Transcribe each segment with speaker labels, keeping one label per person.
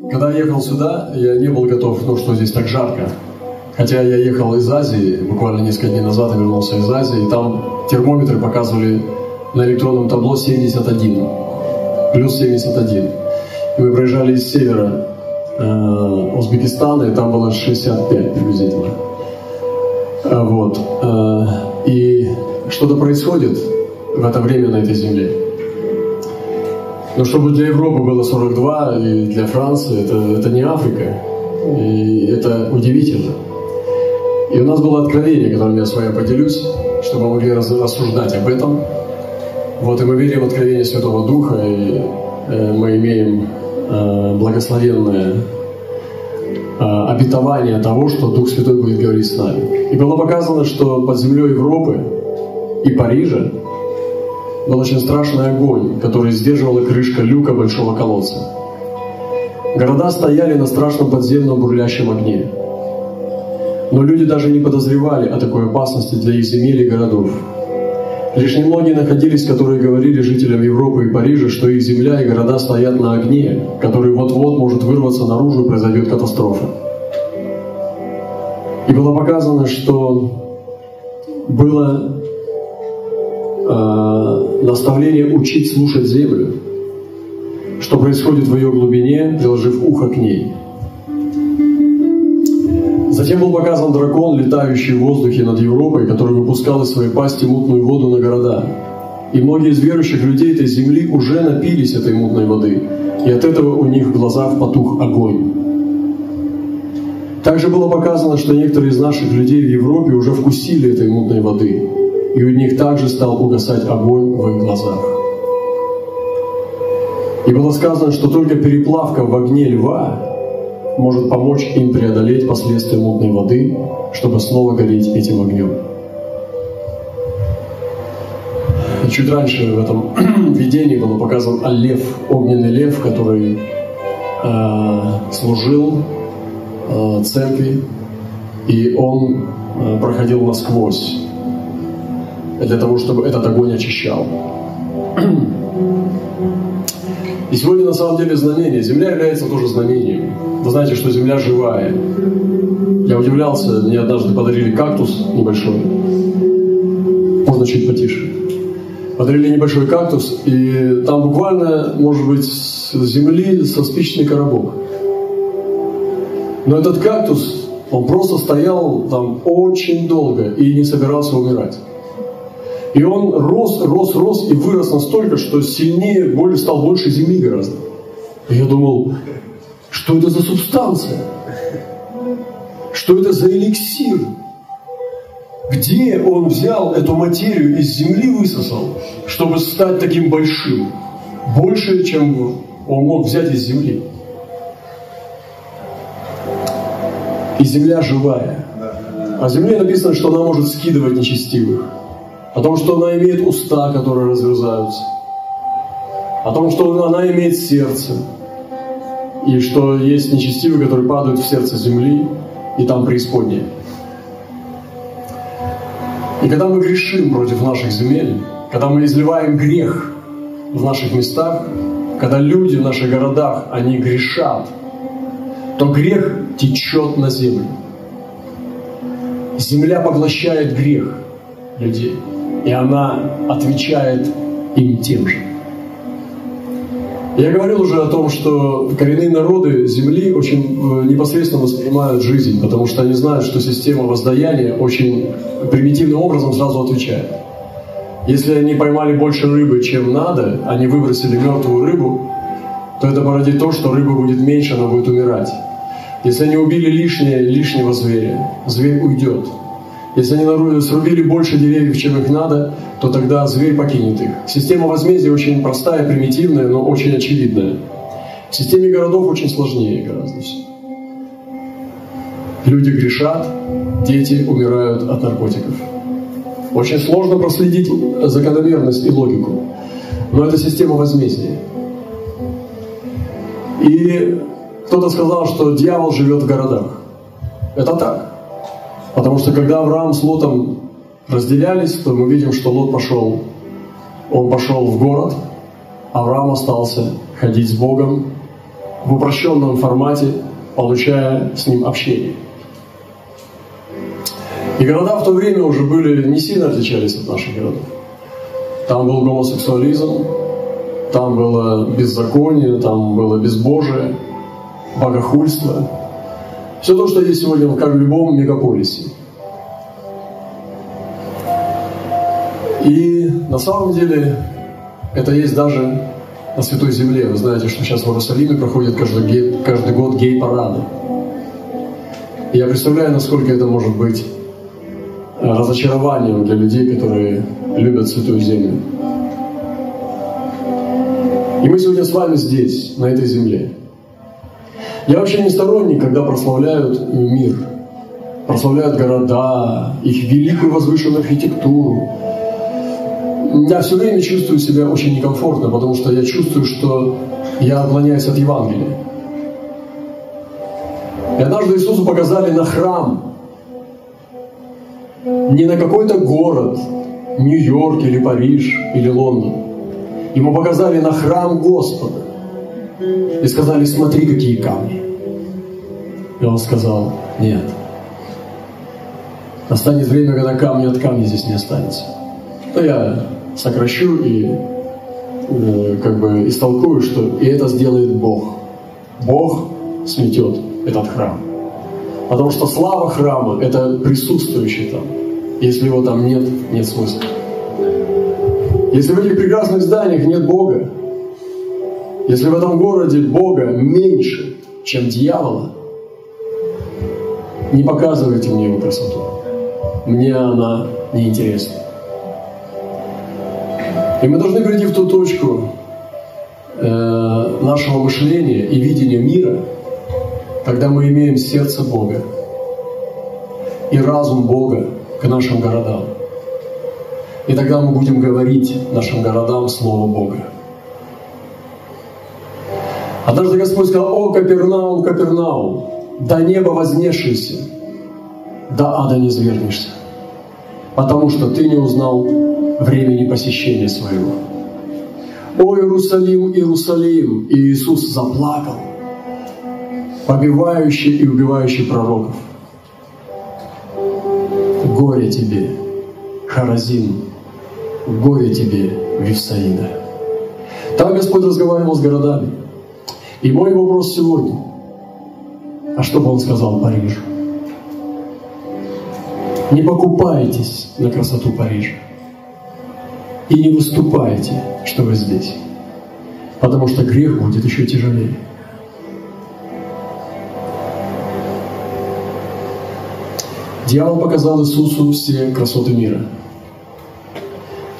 Speaker 1: Когда ехал сюда, я не был готов, ну, что здесь так жарко. Хотя я ехал из Азии, буквально несколько дней назад я вернулся из Азии, и там термометры показывали на электронном табло 71, плюс 71. И мы проезжали из севера э, Узбекистана, и там было 65 приблизительно. Вот. Э, и что-то происходит в это время на этой земле. Но чтобы для Европы было 42 и для Франции, это, это не Африка. И это удивительно. И у нас было откровение, которым я с вами поделюсь, чтобы мы могли рассуждать об этом. Вот, и мы верим в откровение Святого Духа, и э, мы имеем э, благословенное э, обетование того, что Дух Святой будет говорить с нами. И было показано, что под землей Европы и Парижа был очень страшный огонь, который сдерживала крышка люка большого колодца. Города стояли на страшном подземном бурлящем огне. Но люди даже не подозревали о такой опасности для их земель и городов. Лишь немногие находились, которые говорили жителям Европы и Парижа, что их земля и города стоят на огне, который вот-вот может вырваться наружу и произойдет катастрофа. И было показано, что было э, наставление учить слушать землю, что происходит в ее глубине, приложив ухо к ней. Затем был показан дракон, летающий в воздухе над Европой, который выпускал из своей пасти мутную воду на города. И многие из верующих людей этой земли уже напились этой мутной воды, и от этого у них в глазах потух огонь. Также было показано, что некоторые из наших людей в Европе уже вкусили этой мутной воды, и у них также стал угасать огонь в их глазах. И было сказано, что только переплавка в огне льва может помочь им преодолеть последствия мутной воды, чтобы снова гореть этим огнем. И чуть раньше в этом видении был показан лев, огненный лев, который э, служил э, церкви, и он э, проходил насквозь для того, чтобы этот огонь очищал. И сегодня на самом деле знамение. Земля является тоже знамением. Вы знаете, что Земля живая. Я удивлялся, мне однажды подарили кактус небольшой. Можно чуть потише. Подарили небольшой кактус, и там буквально, может быть, с земли со спичный коробок. Но этот кактус, он просто стоял там очень долго и не собирался умирать. И он рос, рос, рос и вырос настолько, что сильнее, более стал больше земли гораздо. И я думал, что это за субстанция? Что это за эликсир? Где он взял эту материю из земли высосал, чтобы стать таким большим? Больше, чем он мог взять из земли. И земля живая. А земле написано, что она может скидывать нечестивых о том, что она имеет уста, которые разверзаются, о том, что она имеет сердце, и что есть нечестивые, которые падают в сердце земли, и там преисподнее. И когда мы грешим против наших земель, когда мы изливаем грех в наших местах, когда люди в наших городах, они грешат, то грех течет на землю. Земля поглощает грех людей и она отвечает им тем же. Я говорил уже о том, что коренные народы Земли очень э, непосредственно воспринимают жизнь, потому что они знают, что система воздаяния очень примитивным образом сразу отвечает. Если они поймали больше рыбы, чем надо, они выбросили мертвую рыбу, то это породит то, что рыба будет меньше, она будет умирать. Если они убили лишнее, лишнего зверя, зверь уйдет. Если они срубили больше деревьев, чем их надо, то тогда зверь покинет их. Система возмездия очень простая, примитивная, но очень очевидная. В системе городов очень сложнее гораздо все. Люди грешат, дети умирают от наркотиков. Очень сложно проследить закономерность и логику. Но это система возмездия. И кто-то сказал, что дьявол живет в городах. Это так. Потому что когда Авраам с Лотом разделялись, то мы видим, что Лот пошел, он пошел в город, Авраам остался ходить с Богом в упрощенном формате, получая с ним общение. И города в то время уже были не сильно отличались от наших городов. Там был гомосексуализм, там было беззаконие, там было безбожие, богохульство. Все то, что есть сегодня как в любом мегаполисе. И на самом деле это есть даже на Святой Земле. Вы знаете, что сейчас в Иерусалиме проходят каждый, каждый год гей-парады. Я представляю, насколько это может быть э, разочарованием для людей, которые любят Святую Землю. И мы сегодня с вами здесь, на этой земле. Я вообще не сторонник, когда прославляют мир, прославляют города, их великую возвышенную архитектуру, я все время чувствую себя очень некомфортно, потому что я чувствую, что я отклоняюсь от Евангелия. И однажды Иисусу показали на храм, не на какой-то город, Нью-Йорк или Париж или Лондон. Ему показали на храм Господа. И сказали, смотри, какие камни. И он сказал, нет. Настанет время, когда камни от камня здесь не останется. Но я сокращу и э, как бы истолкую, что и это сделает Бог. Бог сметет этот храм. Потому что слава храма – это присутствующий там. Если его там нет, нет смысла. Если в этих прекрасных зданиях нет Бога, если в этом городе Бога меньше, чем дьявола, не показывайте мне его красоту. Мне она неинтересна. И мы должны прийти в ту точку э, нашего мышления и видения мира, когда мы имеем сердце Бога и разум Бога к нашим городам. И тогда мы будем говорить нашим городам Слово Бога. Однажды Господь сказал, «О, Капернаум, Капернаум, до неба вознесшийся, до ада не свергнешься, потому что ты не узнал времени посещения своего. О Иерусалим, Иерусалим! И Иисус заплакал, побивающий и убивающий пророков. Горе тебе, Харазин, горе тебе, Вифсаида. Так Господь разговаривал с городами. И мой вопрос сегодня, а что бы Он сказал Парижу? Не покупайтесь на красоту Парижа и не выступайте, что вы здесь, потому что грех будет еще тяжелее. Дьявол показал Иисусу все красоты мира.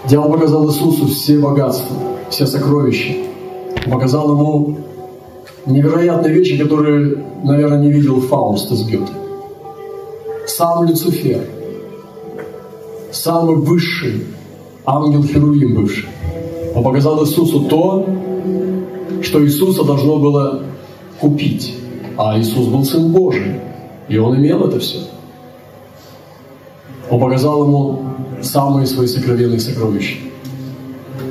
Speaker 1: Дьявол показал Иисусу все богатства, все сокровища. показал ему невероятные вещи, которые, наверное, не видел Фауст из Гёте. Сам Люцифер, самый высший ангел Херувим бывший. Он показал Иисусу то, что Иисуса должно было купить. А Иисус был Сын Божий, и Он имел это все. Он показал ему самые свои сокровенные сокровища.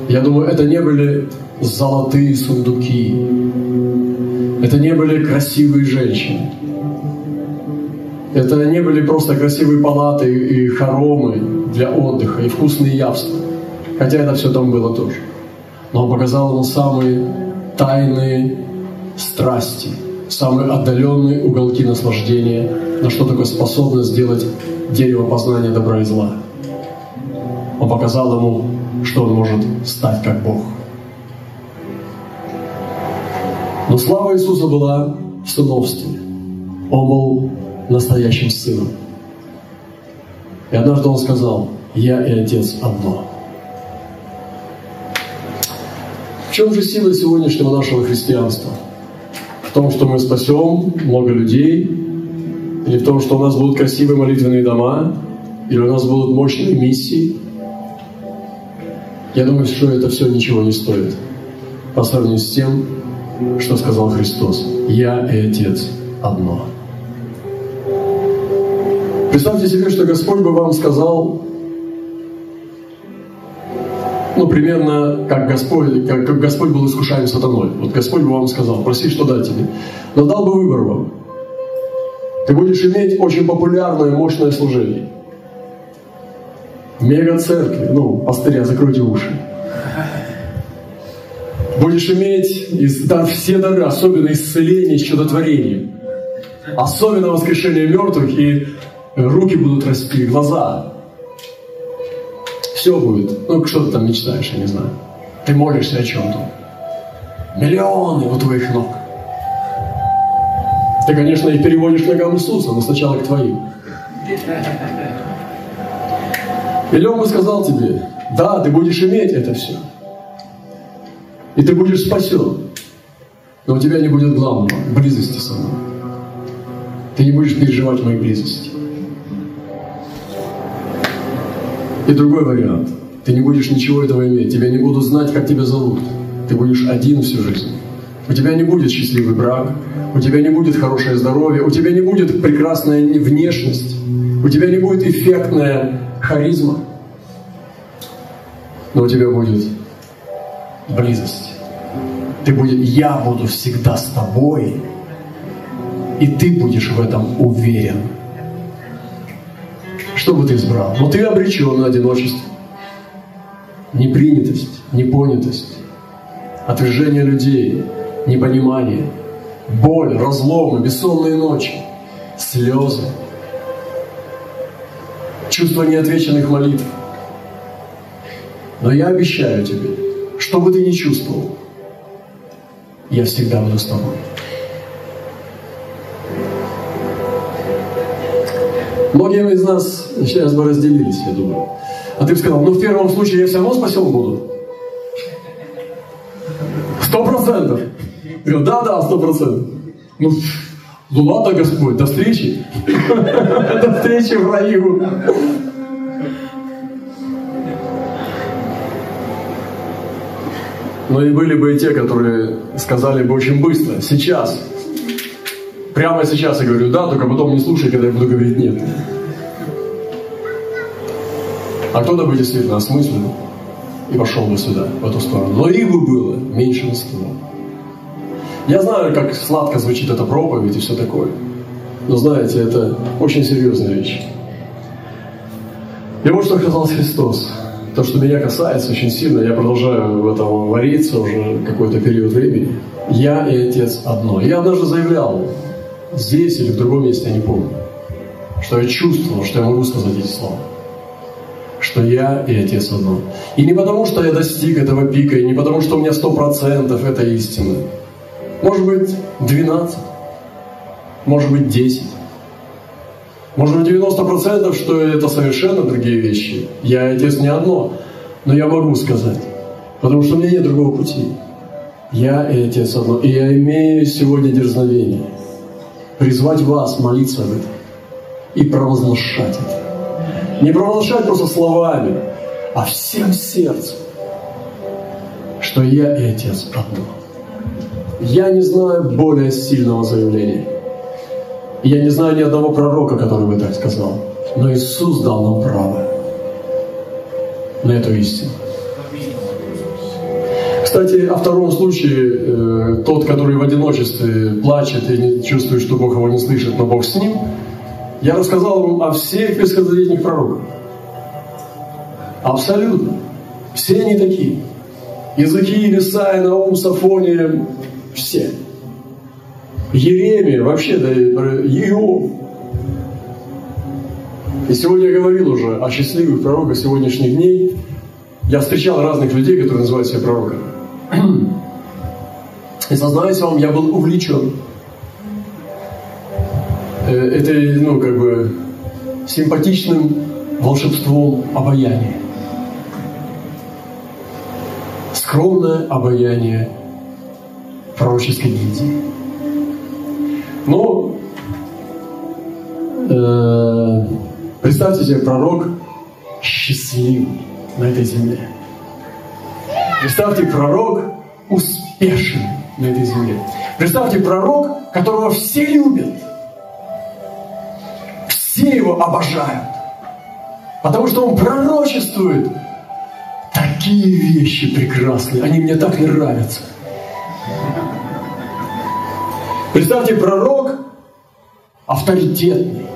Speaker 1: Я думаю, это не были золотые сундуки, это не были красивые женщины, это не были просто красивые палаты и хоромы для отдыха и вкусные явства. Хотя это все там было тоже. Но он показал ему самые тайные страсти, самые отдаленные уголки наслаждения, на что такое способно сделать дерево познания добра и зла. Он показал ему, что он может стать как Бог. Слава Иисуса была в сыновстве. Он был настоящим сыном. И однажды он сказал, «Я и Отец одно». чем же сила сегодняшнего нашего христианства? В том, что мы спасем много людей, или в том, что у нас будут красивые молитвенные дома, или у нас будут мощные миссии? Я думаю, что это все ничего не стоит по сравнению с тем, что сказал Христос. «Я и Отец одно». Представьте себе, что Господь бы вам сказал, Ну, примерно как Господь, как, как Господь был искушаем сатаной. Вот Господь бы вам сказал, проси, что дать тебе. Но дал бы выбор вам. Ты будешь иметь очень популярное, мощное служение. Мега церкви, ну, пастыря, закройте уши. Будешь иметь да, все дары, особенно исцеление, чудотворение. Особенно воскрешение мертвых, и руки будут расти, глаза. Все будет. Ну, что ты там мечтаешь, я не знаю. Ты молишься о чем-то. Миллионы у твоих ног. Ты, конечно, их переводишь ногам Иисуса, но сначала к твоим. И Лева сказал тебе, да, ты будешь иметь это все. И ты будешь спасен. Но у тебя не будет главного – близости со мной. Ты не будешь переживать моей близости. И другой вариант. Ты не будешь ничего этого иметь. Тебя не будут знать, как тебя зовут. Ты будешь один всю жизнь. У тебя не будет счастливый брак, у тебя не будет хорошее здоровье, у тебя не будет прекрасная внешность, у тебя не будет эффектная харизма, но у тебя будет близость. Ты будешь, я буду всегда с тобой, и ты будешь в этом уверен. Что бы ты избрал? Но ты обречен на одиночество, непринятость, непонятость, отвержение людей, непонимание, боль, разломы, бессонные ночи, слезы, чувство неотвеченных молитв. Но я обещаю тебе, что бы ты ни чувствовал, я всегда буду с тобой. Многие из нас сейчас бы разделились, я думаю. А ты бы сказал, ну в первом случае я все равно спасен буду. Сто процентов. Говорю, да, да, сто процентов. Ну, ну ладно, Господь, до встречи. До встречи в раю. Но и были бы и те, которые сказали бы очень быстро, сейчас. Прямо сейчас я говорю да, только потом не слушай, когда я буду говорить нет. А кто-то бы действительно осмыслил и пошел бы сюда, в эту сторону. Но их бы было меньшинство. Я знаю, как сладко звучит эта проповедь и все такое. Но знаете, это очень серьезная вещь. И вот что сказал Христос. То, что меня касается очень сильно, я продолжаю в этом вариться уже какой-то период времени. Я и Отец одно. Я однажды заявлял, здесь или в другом месте, я не помню, что я чувствовал, что я могу сказать эти слова. Что я и Отец одно. И не потому, что я достиг этого пика, и не потому, что у меня сто процентов это истина, может быть, 12, может быть, 10. Может быть, 90%, что это совершенно другие вещи. Я отец не одно, но я могу сказать, потому что у меня нет другого пути. Я и отец одно. И я имею сегодня дерзновение призвать вас молиться об этом и провозглашать это. Не провозглашать просто словами, а всем сердцем, что я и отец одно. Я не знаю более сильного заявления. Я не знаю ни одного пророка, который бы так сказал. Но Иисус дал нам право на эту истину. Кстати, о втором случае, э, тот, который в одиночестве плачет и не чувствует, что Бог его не слышит, но Бог с ним, я рассказал вам о всех ветхозаветных пророках. Абсолютно. Все они такие. Языки, Исаия, Наум, Сафония, все. Еремия, вообще, да, Иов. И сегодня я говорил уже о счастливых пророках сегодняшних дней. Я встречал разных людей, которые называют себя пророками. И сознаюсь вам, я был увлечен э, этой, ну, как бы, симпатичным волшебством обаяния. Скромное обаяние пророческой гильдии. Ну, э, представьте себе пророк счастливый на этой земле. Представьте пророк успешный на этой земле. Представьте пророк, которого все любят. Все его обожают. Потому что он пророчествует такие вещи прекрасные, они мне так нравятся. Представьте, пророк авторитетный.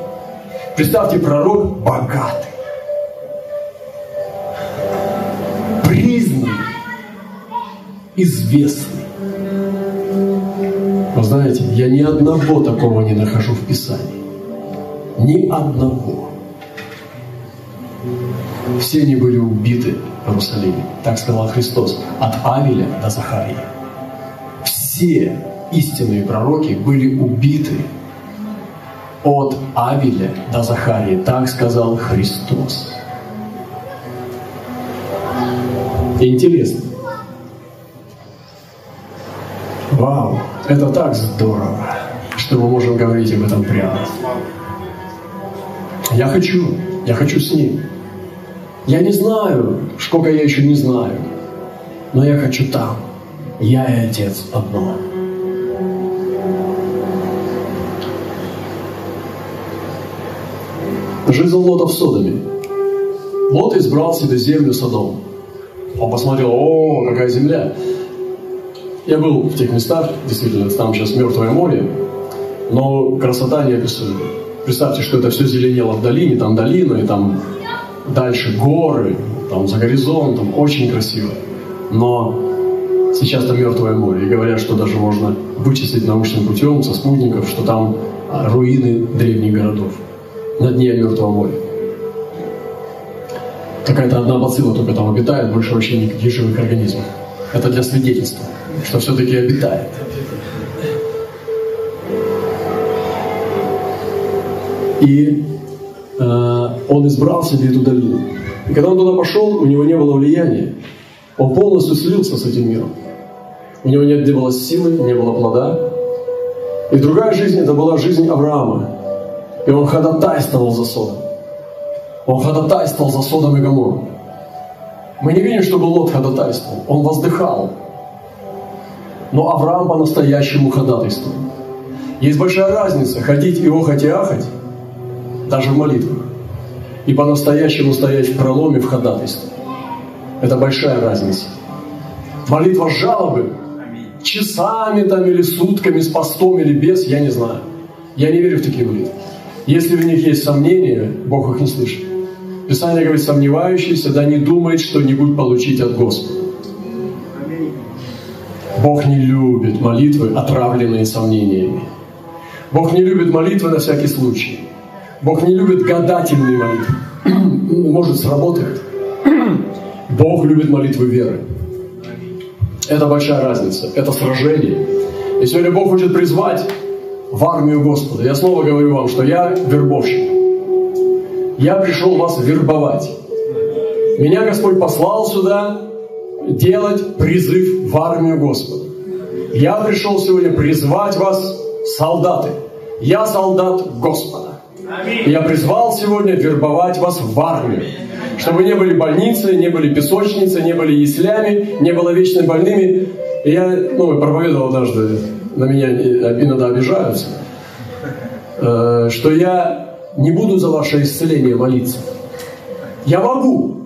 Speaker 1: Представьте, пророк богатый. Признанный. Известный. Вы знаете, я ни одного такого не нахожу в Писании. Ни одного. Все они были убиты в Иерусалиме. Так сказал Христос. От Авеля до Захария. Все истинные пророки были убиты от Авеля до Захарии. Так сказал Христос. Интересно. Вау, это так здорово, что мы можем говорить об этом прямо. Я хочу, я хочу с ним. Я не знаю, сколько я еще не знаю, но я хочу там. Я и Отец одно. Жизнь Лота в Содоме. Лот избрал себе землю Содом. Он посмотрел, о, какая земля. Я был в тех местах, действительно, там сейчас мертвое море, но красота неописуемая. Представьте, что это все зеленело в долине, там долина, и там дальше горы, там за горизонтом, очень красиво. Но сейчас там мертвое море, и говорят, что даже можно вычислить научным путем со спутников, что там руины древних городов на дне Мертвого моря. Какая-то одна бацилла только там обитает, больше вообще никаких живых организмов. Это для свидетельства, что все-таки обитает. И э, он избрал себе эту долину. И когда он туда пошел, у него не было влияния. Он полностью слился с этим миром. У него не было силы, не было плода. И другая жизнь, это была жизнь Авраама, и он ходатайствовал за Содом. Он ходатайствовал за Содом и Гоморру. Мы не видим, чтобы Лот ходатайствовал. Он воздыхал. Но Авраам по-настоящему ходатайствовал. Есть большая разница ходить и охать и ахать, даже в молитвах, и по-настоящему стоять в проломе в ходатайстве. Это большая разница. Молитва жалобы часами там или сутками, с постом или без, я не знаю. Я не верю в такие молитвы. Если в них есть сомнения, Бог их не слышит. Писание говорит, сомневающийся, да не думает что-нибудь получить от Господа. Бог не любит молитвы, отравленные сомнениями. Бог не любит молитвы на всякий случай. Бог не любит гадательные молитвы. Может, сработает. Бог любит молитвы веры. Это большая разница. Это сражение. И сегодня Бог хочет призвать в армию Господа. Я снова говорю вам, что я вербовщик. Я пришел вас вербовать. Меня Господь послал сюда делать призыв в армию Господа. Я пришел сегодня призвать вас, солдаты. Я солдат Господа. Я призвал сегодня вербовать вас в армию. Чтобы не были больницы, не были песочницы, не были яслями, не было вечно больными. я ну, проповедовал однажды на меня иногда обижаются, э, что я не буду за ваше исцеление молиться. Я могу.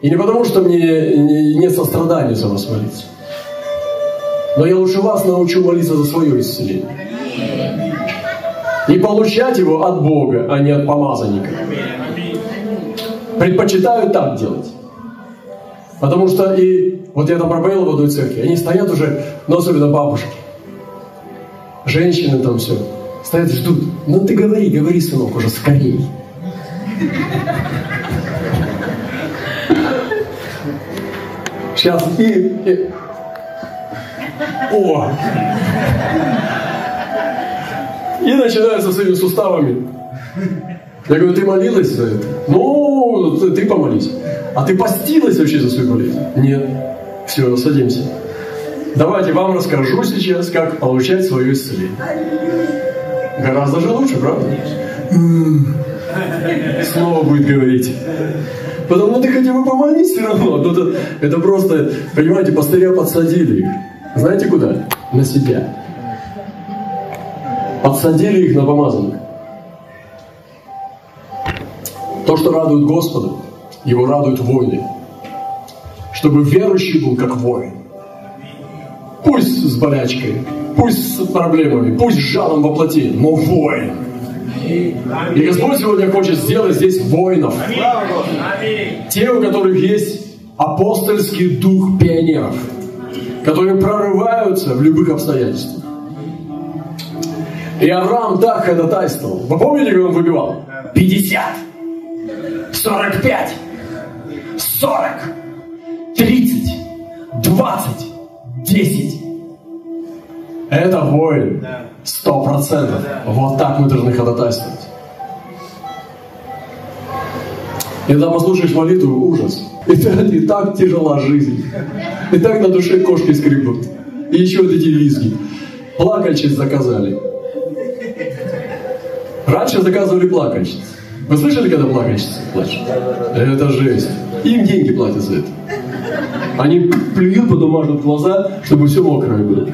Speaker 1: И не потому, что мне нет сострадания за вас молиться. Но я лучше вас научу молиться за свое исцеление. И получать его от Бога, а не от помазанника. Предпочитаю так делать. Потому что и вот я там проповедовал в одной церкви, они стоят уже, ну особенно бабушки, женщины там все, стоят ждут. Ну ты говори, говори, сынок, уже скорей. Сейчас и, и... О! И начинаются с этими суставами. Я говорю, ты молилась за это? Ну, ты, ты помолись. А ты постилась вообще за свою болезнь? Нет. Все, садимся. Давайте вам расскажу сейчас, как получать свое исцеление. Гораздо же лучше, правда? Снова будет говорить. Потому что ты хотя бы помолись все равно. Ну, это, это просто, понимаете, пастыря подсадили их. Знаете куда? На себя. Подсадили их на помазанных. То, что радует Господа, его радуют войны. чтобы верующий был как воин. Пусть с болячкой, пусть с проблемами, пусть с жалом во плоти, но воин. И Господь сегодня хочет сделать здесь воинов. Те, у которых есть апостольский дух пионеров, которые прорываются в любых обстоятельствах. И Авраам так ходатайствовал. Вы помните, как он выбивал? 50, 45, 40, 30, 20, 10. Это воин. Сто процентов. Вот так мы должны ходатайствовать. И когда послушаешь молитву, ужас. И, и так тяжела жизнь. И так на душе кошки скребут. И еще вот эти визги. Плакальщиц заказали. Раньше заказывали плакальщиц. Вы слышали, когда плакальщицы плачут? Это жесть. Им деньги платят за это. Они плюют, потом мажут глаза, чтобы все мокрое было.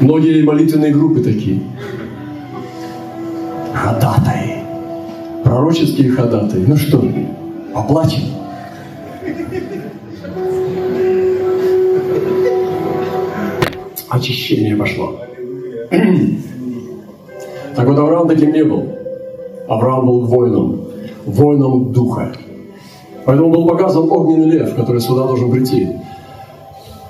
Speaker 1: Многие молитвенные группы такие. Ходатаи. Пророческие ходатаи. Ну что, оплачем? Очищение пошло. Так вот, Авраам таким не был. Авраам был воином, воином духа. Поэтому был показан огненный лев, который сюда должен прийти.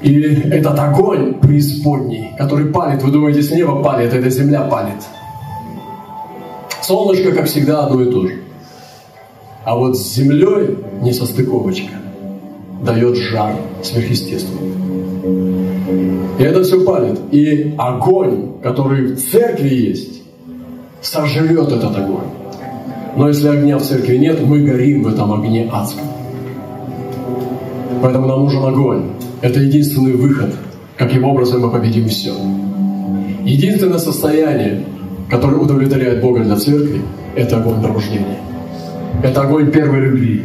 Speaker 1: И этот огонь преисподней, который палит, вы думаете, с неба палит, эта земля палит. Солнышко, как всегда, одно и то же. А вот с землей не состыковочка. Дает жар сверхъестественный. И это все палит. И огонь, который в церкви есть, сожрет этот огонь. Но если огня в церкви нет, мы горим в этом огне адском. Поэтому нам нужен огонь. Это единственный выход, каким образом мы победим все. Единственное состояние, которое удовлетворяет Бога для церкви, это огонь пробуждения. Это огонь первой любви.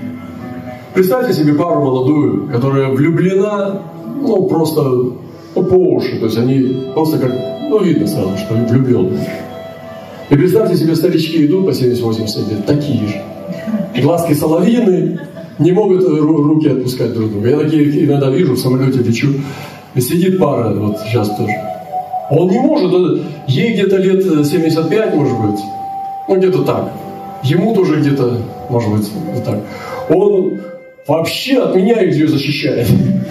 Speaker 1: Представьте себе пару молодую, которая влюблена, ну, просто ну, по уши. То есть они просто как, ну, видно сразу, что влюбленные. И представьте себе, старички идут по 70-80 лет, такие же. Глазки соловьины, не могут руки отпускать друг друга. Я такие иногда вижу, в самолете лечу, и сидит пара, вот сейчас тоже. Он не может, ей где-то лет 75, может быть, ну где-то так. Ему тоже где-то, может быть, вот так. Он вообще от меня ее защищает.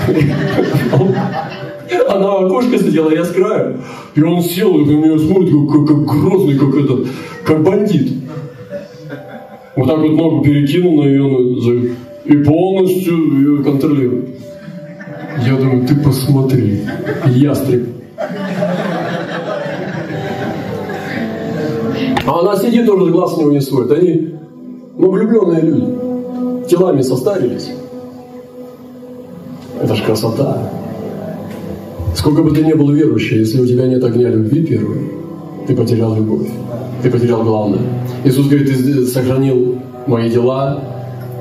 Speaker 1: Она окошко сидела, я с краю. И он сел и на меня смотрит, как, как грозный, как этот, как бандит. Вот так вот ногу перекинул на ее и полностью ее контролирует. Я думаю, ты посмотри, ястреб. А она сидит тоже, глаз не сводит. Они, ну, влюбленные люди, телами состарились. Это ж красота. Сколько бы ты ни был верующим, если у тебя нет огня любви первой, ты потерял любовь. Ты потерял главное. Иисус говорит, ты сохранил мои дела,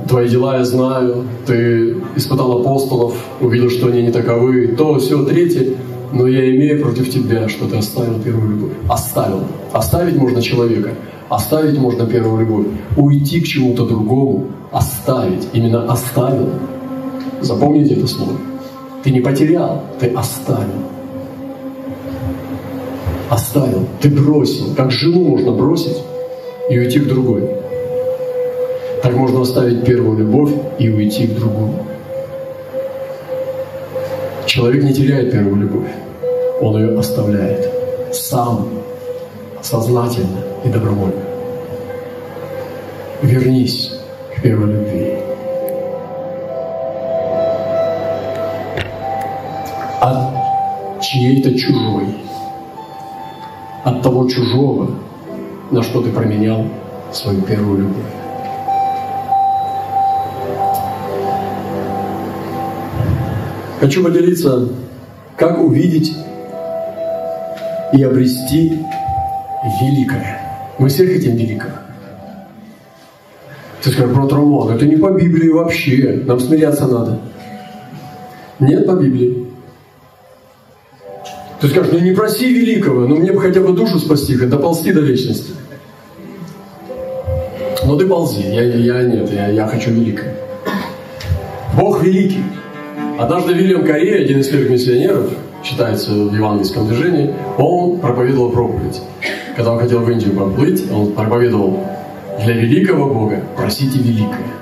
Speaker 1: твои дела я знаю, ты испытал апостолов, увидел, что они не таковы, то, все, третье, но я имею против тебя, что ты оставил первую любовь. Оставил. Оставить можно человека, оставить можно первую любовь. Уйти к чему-то другому, оставить, именно оставил. Запомните это слово. Ты не потерял, ты оставил. Оставил, ты бросил. Как жену можно бросить и уйти к другой. Так можно оставить первую любовь и уйти к другому. Человек не теряет первую любовь, он ее оставляет сам, сознательно и добровольно. Вернись к первой любви. Чьей-то чужой, от того чужого, на что ты променял свою первую любовь. Хочу поделиться, как увидеть и обрести великое. Мы все хотим великого. Ты скажешь, брат Роман, это не по Библии вообще, нам смиряться надо. Нет по Библии. Ты скажешь, ну не проси великого, но мне бы хотя бы душу спасти, доползти до вечности. Но ты ползи, я, я нет, я, я хочу великое. Бог великий. Однажды Вильям Корея, один из первых миссионеров, считается в евангельском движении, он проповедовал проповедь. Когда он хотел в Индию поплыть, он проповедовал для великого Бога просите великое.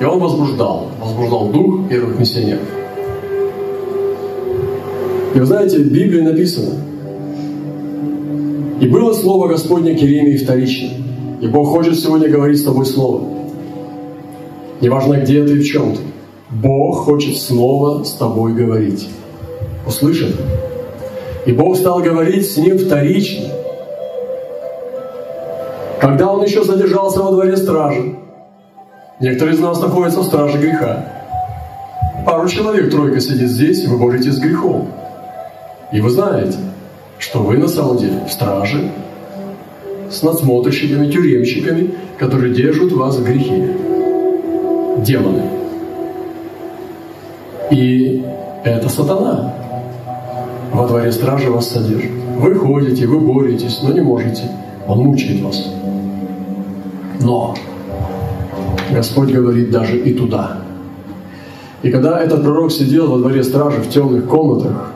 Speaker 1: И он возбуждал, возбуждал дух первых миссионеров. И вы знаете, в Библии написано, «И было слово Господне к Иеремии вторично, и Бог хочет сегодня говорить с тобой слово. Неважно, где ты и в чем ты. Бог хочет снова с тобой говорить. Услышит? И Бог стал говорить с ним вторично. Когда он еще задержался во дворе стражи, некоторые из нас находятся в страже греха. Пару человек, тройка сидит здесь, и вы боретесь с грехом. И вы знаете, что вы на самом деле в страже с надсмотрщиками, тюремщиками, которые держат вас в грехе. Демоны. И это сатана. Во дворе стражи вас содержит. Вы ходите, вы боретесь, но не можете. Он мучает вас. Но Господь говорит даже и туда. И когда этот пророк сидел во дворе стражи в темных комнатах,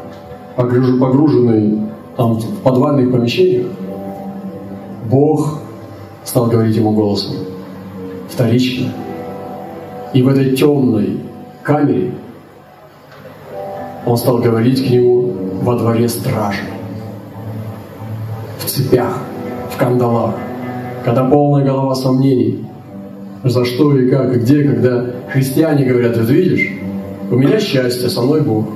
Speaker 1: погруженный там в подвальных помещениях, Бог стал говорить ему голосом вторично. И в этой темной камере он стал говорить к нему во дворе стражи, в цепях, в кандалах, когда полная голова сомнений, за что и как, где, когда христиане говорят, вот видишь, у меня счастье, со мной Бог,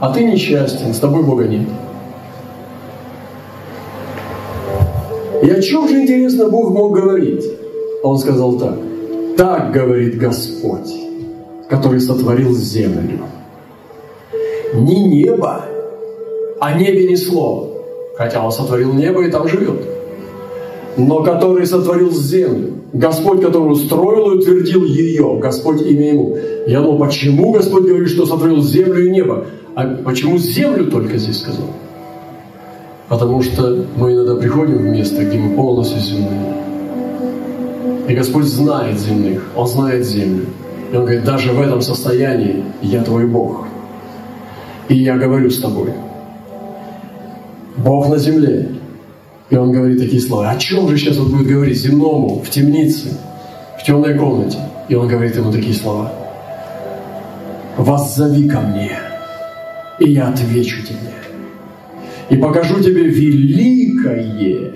Speaker 1: а ты несчастен, с тобой Бога нет. И о чем же, интересно, Бог мог говорить? Он сказал так. Так говорит Господь, который сотворил землю. Не небо, о небе ни слова. Хотя Он сотворил небо и там живет. Но который сотворил землю. Господь, который устроил и утвердил ее. Господь имя Ему. Я думал, почему Господь говорит, что сотворил землю и небо? А почему землю только здесь сказал? Потому что мы иногда приходим в место, где мы полностью земные. И Господь знает земных, Он знает землю. И Он говорит, даже в этом состоянии я твой Бог. И я говорю с тобой. Бог на земле. И Он говорит такие слова. О чем же сейчас он будет говорить земному, в темнице, в темной комнате? И Он говорит ему такие слова. «Воззови ко мне, и я отвечу тебе» и покажу тебе великое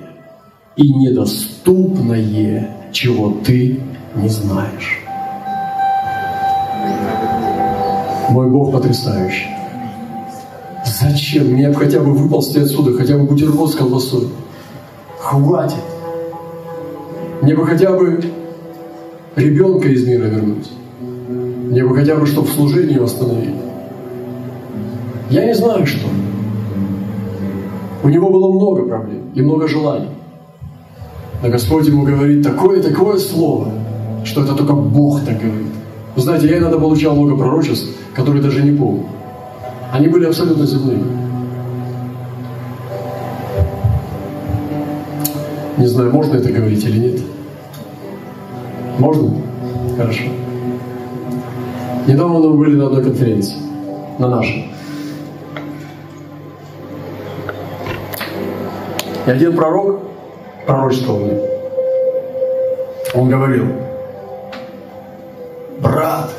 Speaker 1: и недоступное, чего ты не знаешь. Мой Бог потрясающий. Зачем? Мне хотя бы выползти отсюда, хотя бы бутерброд с колбасой. Хватит. Мне бы хотя бы ребенка из мира вернуть. Мне бы хотя бы, чтобы в служении восстановить. Я не знаю, что. У него было много проблем и много желаний. Но Господь ему говорит такое-такое слово, что это только Бог так говорит. Вы знаете, я иногда получал много пророчеств, которые даже не помню. Они были абсолютно земные. Не знаю, можно это говорить или нет. Можно? Хорошо. Недавно мы были на одной конференции, на нашей. И один пророк пророчествовал. Он говорил, брат,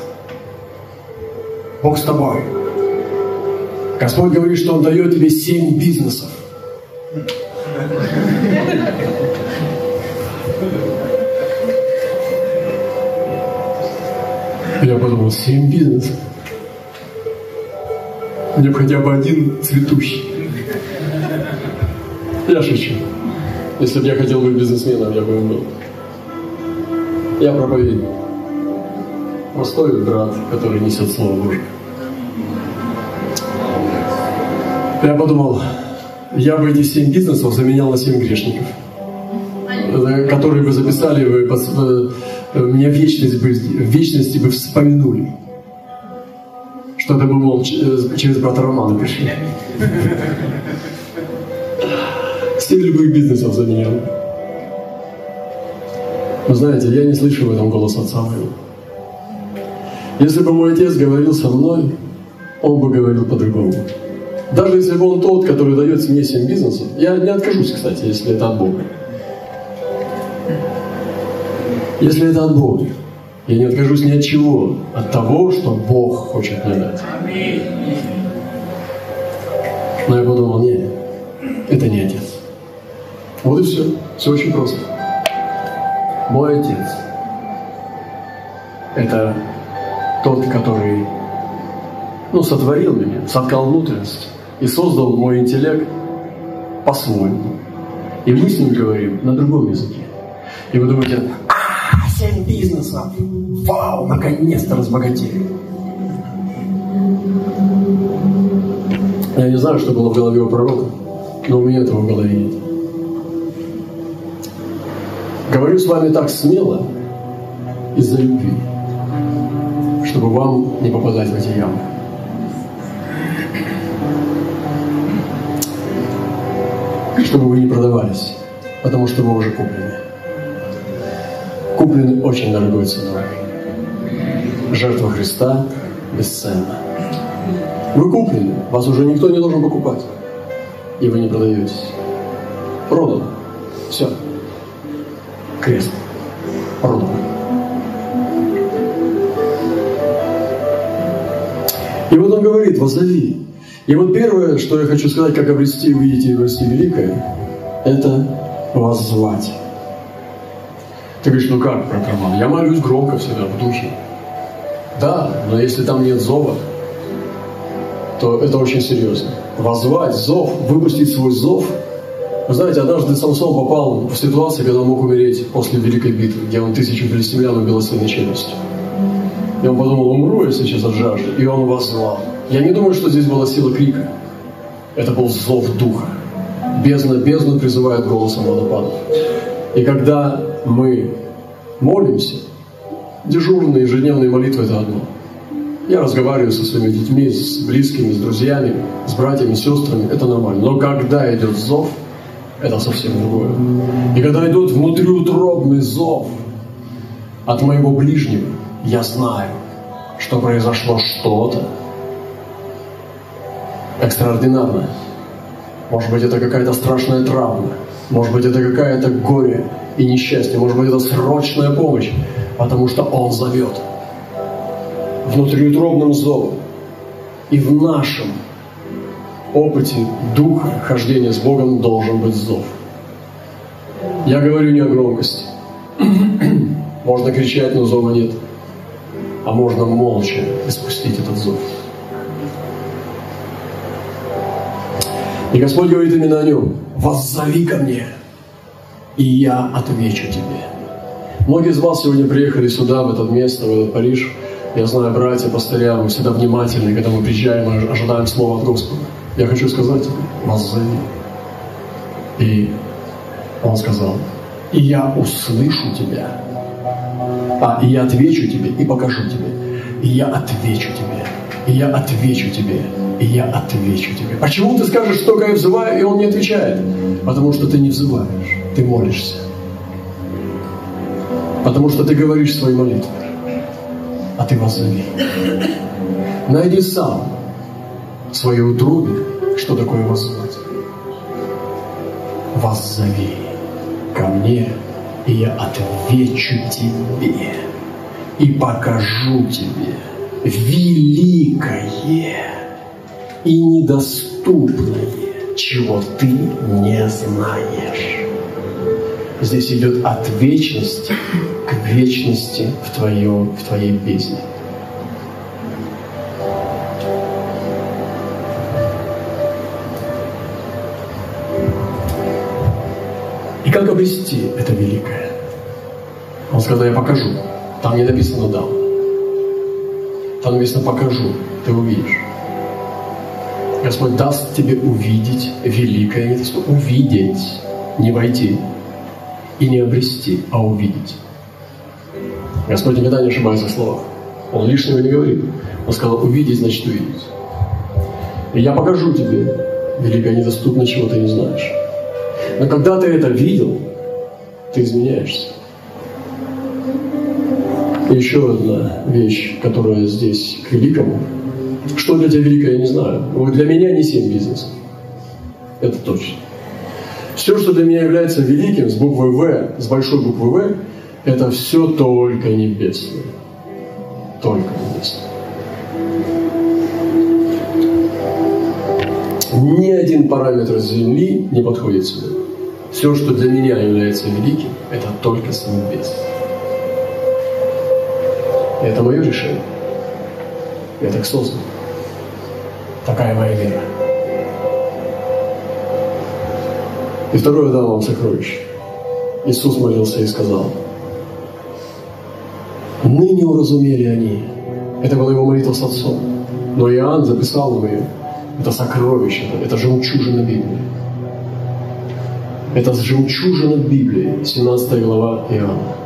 Speaker 1: Бог с тобой. Господь говорит, что Он дает тебе семь бизнесов. Я подумал, семь бизнесов. Мне хотя бы один цветущий. Я шучу. Если бы я хотел быть бизнесменом, я бы им был. Я проповедник. Простой брат, который несет Слово Божье. Я подумал, я бы эти семь бизнесов заменял на семь грешников, которые бы записали, вы э, мне в вечность бы, в вечности бы вспомянули. Что это бы, мол, э, через брата Романа пришли всех любых бизнесов заменял. Но знаете, я не слышу в этом голос Отца моего. Если бы мой отец говорил со мной, он бы говорил по-другому. Даже если бы он тот, который дает мне 7 бизнесов, я не откажусь, кстати, если это от Бога. Если это от Бога, я не откажусь ни от чего, от того, что Бог хочет мне дать. Но я подумал, нет, это не отец. Вот и все. Все очень просто. Мой отец – это тот, который ну, сотворил меня, соткал внутренность и создал мой интеллект по-своему. И мы с ним говорим на другом языке. И вы думаете, а, семь бизнесов, вау, наконец-то разбогатели. Я не знаю, что было в голове у пророка, но у меня этого в голове нет. Говорю с вами так смело из-за любви, чтобы вам не попадать в эти ямы. Чтобы вы не продавались, потому что вы уже куплены. Куплены очень дорогой ценой. Жертва Христа бесценна. Вы куплены, вас уже никто не должен покупать. И вы не продаетесь. Продано. Все крест роду. И вот он говорит, воззови. И вот первое, что я хочу сказать, как обрести, увидеть и обрести великое, это воззвать. Ты говоришь, ну как, брат Роман, я молюсь громко всегда, в духе. Да, но если там нет зова, то это очень серьезно. Возвать, зов, выпустить свой зов – знаете, однажды Самсон попал в ситуацию, когда он мог умереть после Великой битвы, где он тысячу филистимлян убил своей челюстью. И он подумал, умру я сейчас от жажды. И он воззвал. Я не думаю, что здесь была сила крика. Это был зов духа. Бездна, бездна призывает голосом водопада. И когда мы молимся, дежурные ежедневные молитвы – это одно. Я разговариваю со своими детьми, с близкими, с друзьями, с братьями, сестрами, это нормально. Но когда идет зов – это совсем другое. И когда идет внутриутробный зов от моего ближнего, я знаю, что произошло что-то экстраординарное. Может быть, это какая-то страшная травма. Может быть, это какая-то горе и несчастье. Может быть, это срочная помощь. Потому что Он зовет. Внутриутробным зовом. И в нашем опыте духа хождения с Богом должен быть зов. Я говорю не о громкости. Можно кричать, но зова нет. А можно молча испустить этот зов. И Господь говорит именно о нем. «Воззови ко мне, и я отвечу тебе». Многие из вас сегодня приехали сюда, в это место, в этот Париж. Я знаю, братья, пастыря, мы всегда внимательны, когда мы приезжаем и ожидаем Слова от Господа. Я хочу сказать, вас зови. И он сказал, и я услышу тебя, а, и я отвечу тебе, и покажу тебе, и я отвечу тебе, и я отвечу тебе, и я отвечу тебе. Почему ты скажешь, что я взываю, и он не отвечает? Потому что ты не взываешь, ты молишься. Потому что ты говоришь свои молитвы, а ты воззови. Найди сам своей утробе, что такое воззвать. Воззови ко мне, и я отвечу тебе и покажу тебе великое и недоступное, чего ты не знаешь. Здесь идет от вечности к вечности в, твоем, в твоей песне. Обрести это великое? Он сказал, я покажу. Там не написано «дам». Там написано «покажу». Ты увидишь. Господь даст тебе увидеть великое, увидеть, не войти и не обрести, а увидеть. Господь никогда не ошибается в словах. Он лишнего не говорит. Он сказал, увидеть, значит увидеть. И я покажу тебе великое недоступно, чего ты не знаешь. Но когда ты это видел, ты изменяешься. еще одна вещь, которая здесь к великому. Что для тебя великое, я не знаю. Для меня не семь бизнесов. Это точно. Все, что для меня является великим с буквой В, с большой буквы В, это все только небесное. Только небесное. Ни один параметр Земли не подходит сюда. Все, что для меня является великим, это только с это мое решение. Я так создан. Такая моя вера. И второе дал вам сокровище. Иисус молился и сказал, «Ныне уразумели они». Это была его молитва с отцом. Но Иоанн записал в ее. Это сокровище, это жемчужина Библии. Это жемчужина Библии, 17 глава Иоанна,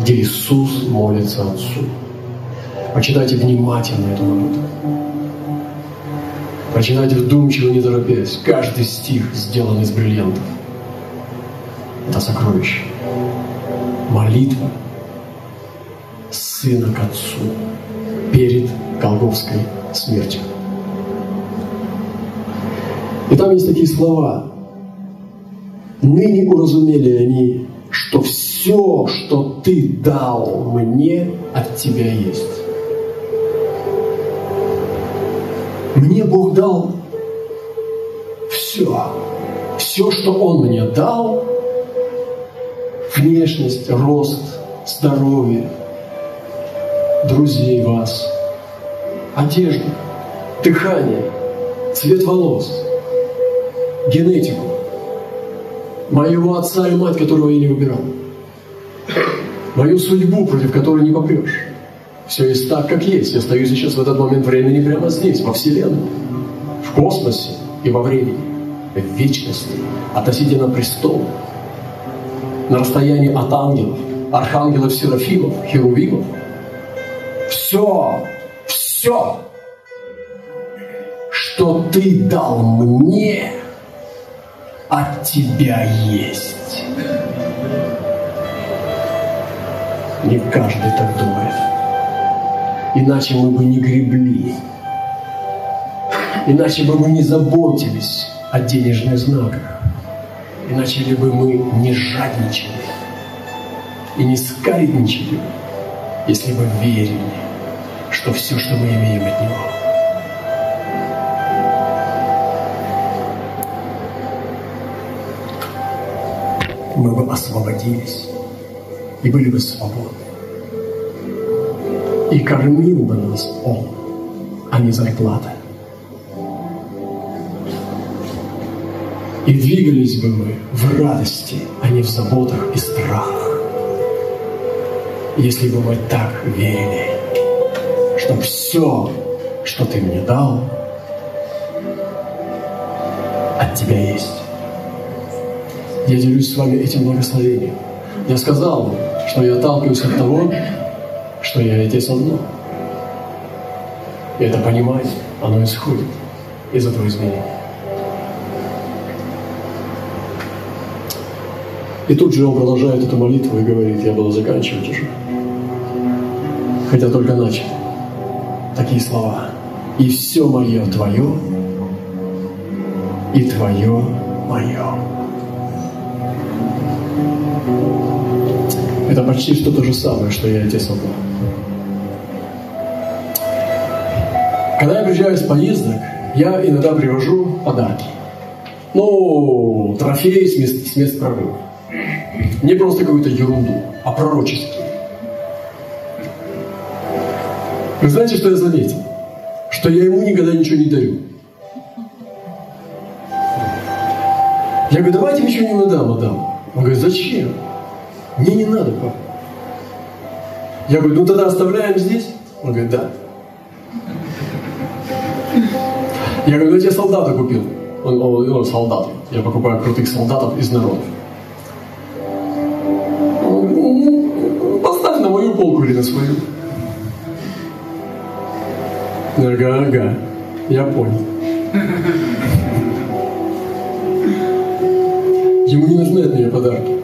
Speaker 1: где Иисус молится Отцу. Почитайте внимательно эту молитву. Прочитайте вдумчиво, не торопясь. Каждый стих сделан из бриллиантов. Это сокровище. Молитва Сына к Отцу перед Голговской смертью. И там есть такие слова. «Ныне уразумели они, что все, что Ты дал мне, от Тебя есть». Мне Бог дал все. Все, что Он мне дал, внешность, рост, здоровье, друзей вас, одежду, дыхание, цвет волос – генетику моего отца и мать, которого я не выбирал, мою судьбу, против которой не попрешь. Все есть так, как есть. Я стою сейчас в этот момент времени прямо здесь, во Вселенной, в космосе и во времени, в вечности, относительно престола, на расстоянии от ангелов, архангелов, серафимов, херувимов. Все, все, что ты дал мне – от тебя есть. Не каждый так думает. Иначе мы бы не гребли. Иначе бы мы не заботились о денежных знаках. Иначе бы мы не жадничали и не скаридничали, если бы верили, что все, что мы имеем от Него – мы бы освободились и были бы свободны. И кормил бы нас Он, а не зарплата. И двигались бы мы в радости, а не в заботах и страхах. Если бы мы так верили, что все, что Ты мне дал, от Тебя есть я делюсь с вами этим благословением. Я сказал вам, что я отталкиваюсь от того, что я Отец одно. И это понимание, оно исходит из этого изменения. И тут же он продолжает эту молитву и говорит, я буду заканчивать уже. Хотя только начал. Такие слова. И все мое твое, и твое мое. Это почти что то же самое, что я отец Аллах. Когда я приезжаю с поездок, я иногда привожу подарки. Ну, трофеи с мест, с мест прогулок. Не просто какую-то ерунду, а пророческие. Вы знаете, что я заметил? Что я ему никогда ничего не дарю. Я говорю, давайте ничего не надам, мадам. Он говорит, зачем? Мне не надо, папа. Я говорю, ну тогда оставляем здесь? Он говорит, да. Я говорю, ну я тебе солдата купил. Он, он, он солдат. Я покупаю крутых солдатов из народов. «Ну, поставь на мою полку или на свою. Ага, ага, я понял. Ему не нужны от меня подарки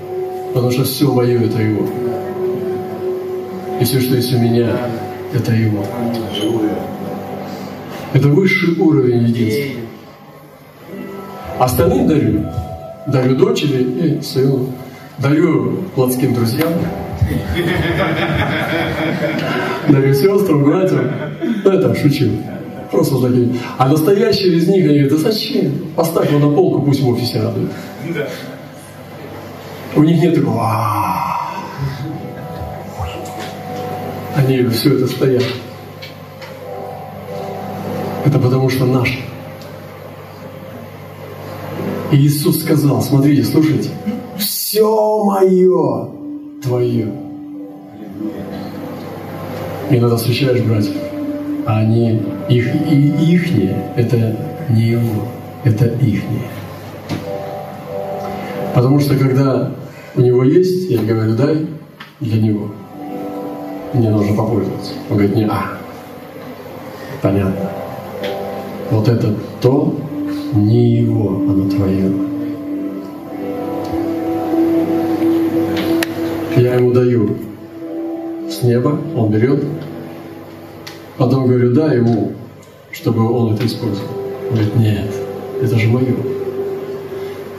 Speaker 1: потому что все мое это его. И все, что есть у меня, это Его. Это высший уровень единства. Остальным дарю. Дарю дочери и сыну. Дарю плотским друзьям. Дарю сестрам, братьям. Ну, это шучу. Просто такие. А настоящие из них, они говорят, да зачем? Поставь его на полку, пусть в офисе радует. У них нет такого, они все это стоят. Это потому что наш. И Иисус сказал, смотрите, слушайте, все мое твое. Иногда встречаешь братьев, а они, их, и ихние, это не его, это ихние. Потому что когда у него есть, я говорю, дай для него. Мне нужно попользоваться. Он говорит, не, а, понятно. Вот это то, не его, оно твое. Я ему даю с неба, он берет, потом говорю, да ему, чтобы он это использовал. Он говорит, нет, это же мое.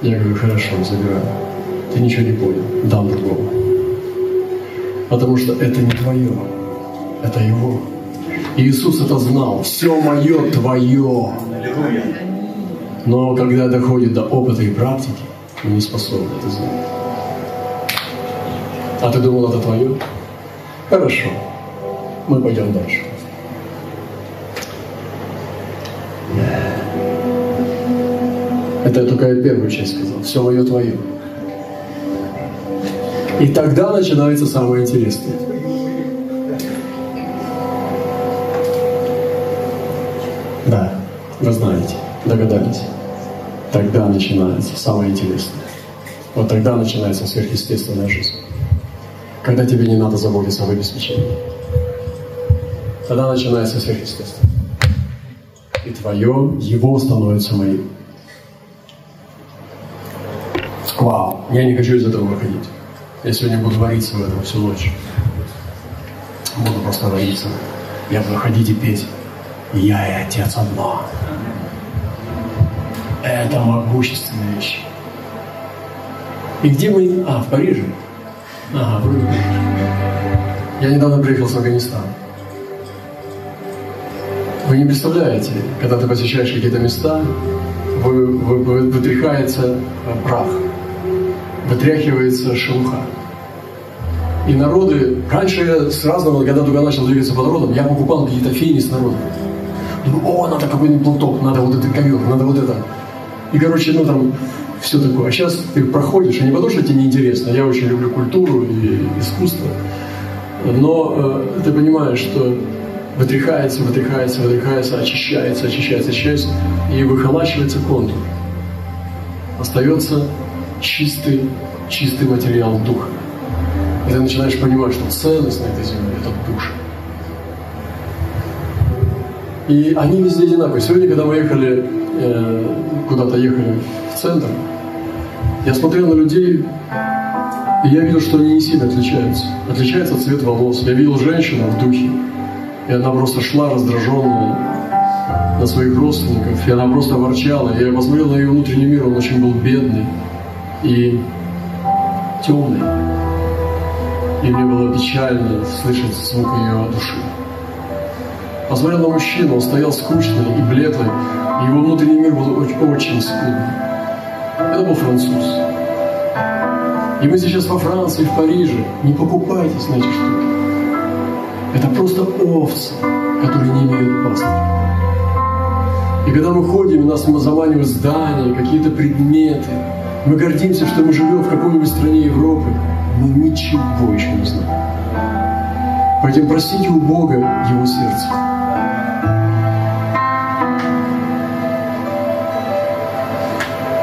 Speaker 1: Я говорю, хорошо, забираю. Ты ничего не понял, дам другому. Потому что это не твое, это его. И Иисус это знал. Все мое твое. Но когда доходит до опыта и практики, мы не способны это знать. А ты думал, это твое? Хорошо. Мы пойдем дальше. Это я только я первую часть сказал. Все мое твое. И тогда начинается самое интересное. Да, вы знаете, догадались. Тогда начинается самое интересное. Вот тогда начинается сверхъестественная жизнь. Когда тебе не надо заботиться об обеспечении. Тогда начинается сверхъестественное. И твое, его становится моим. Вау, я не хочу из этого выходить. Я сегодня буду вариться в этом всю ночь. Буду просто вариться. Я буду ходить и петь. Я и Отец одно. Это могущественная вещь. И где мы? А, в Париже. Ага, вроде. Я недавно приехал с Афганистана. Вы не представляете, когда ты посещаешь какие-то места, вы, вы, вытряхается прах, вытряхивается шелуха. И народы, раньше я сразу, когда только начал двигаться по народам, я покупал какие-то фени с народом. Думаю, о, надо какой-нибудь платок, надо вот этот ковер, надо вот это. И, короче, ну там все такое. А сейчас ты проходишь, и не потому, что тебе неинтересно, я очень люблю культуру и искусство, но э, ты понимаешь, что вытряхается, вытряхается, вытряхается, очищается, очищается, очищается, и выхолачивается контур. Остается чистый, чистый материал духа. И ты начинаешь понимать, что ценность на этой земле – это душа. И они везде одинаковые. Сегодня, когда мы ехали, э, куда-то ехали в центр, я смотрел на людей, и я видел, что они не сильно отличаются. Отличается цвет волос. Я видел женщину в духе, и она просто шла раздраженная на своих родственников, и она просто ворчала. Я посмотрел на ее внутренний мир, он очень был бедный и темный. И мне было печально слышать звук ее души. Посмотрел на мужчину, он стоял скучный и бледный, и его внутренний мир был очень, очень скудный. Это был француз. И мы сейчас во Франции, в Париже. Не покупайте, знаете что? Это просто овцы, которые не имеют пастыря. И когда мы ходим, нас заманивают здания, какие-то предметы, мы гордимся, что мы живем в какой-нибудь стране Европы, мы ничего еще не знаем. Поэтому просите у Бога Его сердце.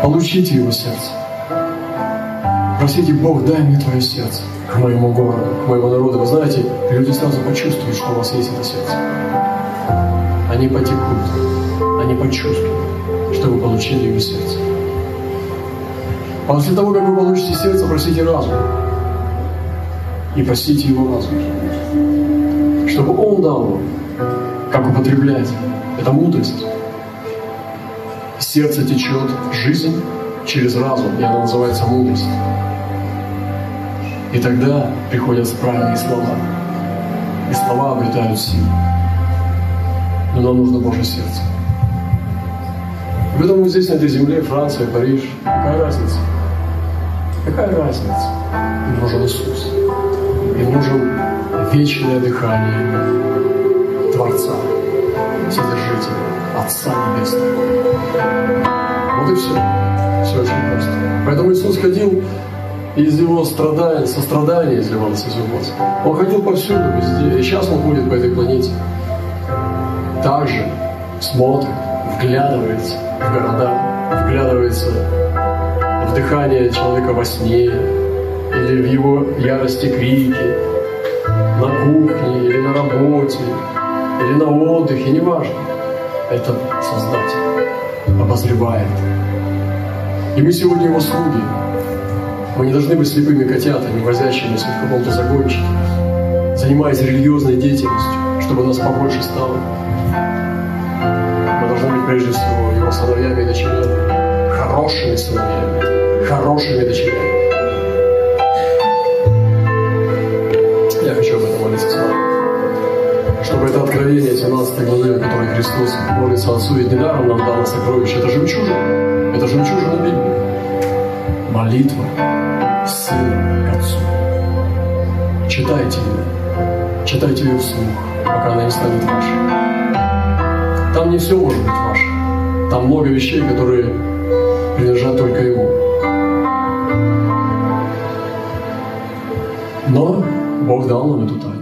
Speaker 1: Получите Его сердце. Просите Бог, дай мне Твое сердце к моему городу, к моему народу. Вы знаете, люди сразу почувствуют, что у вас есть это сердце. Они потекут, они почувствуют, что вы получили Его сердце. А после того, как вы получите сердце, просите разум. и просите Его разум, чтобы Он дал вам, как употреблять. Это мудрость. Сердце течет жизнь через разум, и она называется мудрость. И тогда приходят правильные слова. И слова обретают силу. Но нам нужно Божье сердце. Думаете, здесь, на этой земле, Франция, Париж, какая разница? Какая разница? Им нужен Иисус. Им нужен вечное дыхание Творца, Вседержителя, Отца Небесного. Вот и все. Все очень просто. Поэтому Иисус ходил из его страдания, сострадания изливалось из его глаз. Он ходил повсюду, везде. И сейчас он ходит по этой планете. Также смотрит, вглядывается в города, вглядывается дыхание человека во сне, или в его ярости крики, на кухне, или на работе, или на отдыхе, неважно. Это Создатель обозревает. И мы сегодня его слуги. Мы не должны быть слепыми котятами, возящимися в каком-то загончике, занимаясь религиозной деятельностью, чтобы нас побольше стало. Мы должны быть прежде всего его сыновьями и дочерями, хорошими сыновьями, хорошими дочерями. Я хочу об этом молиться с вами. Чтобы это откровение 17 главы, о которой Христос молится Отцу, ведь недаром нам дано сокровище. Это жемчужина. Это жемчужина Библии. Молитва Сына к Отцу. Читайте ее. Читайте ее вслух, пока она не станет вашей. Там не все может быть ваше. Там много вещей, которые принадлежат только Ему. No, Boh dal nám to.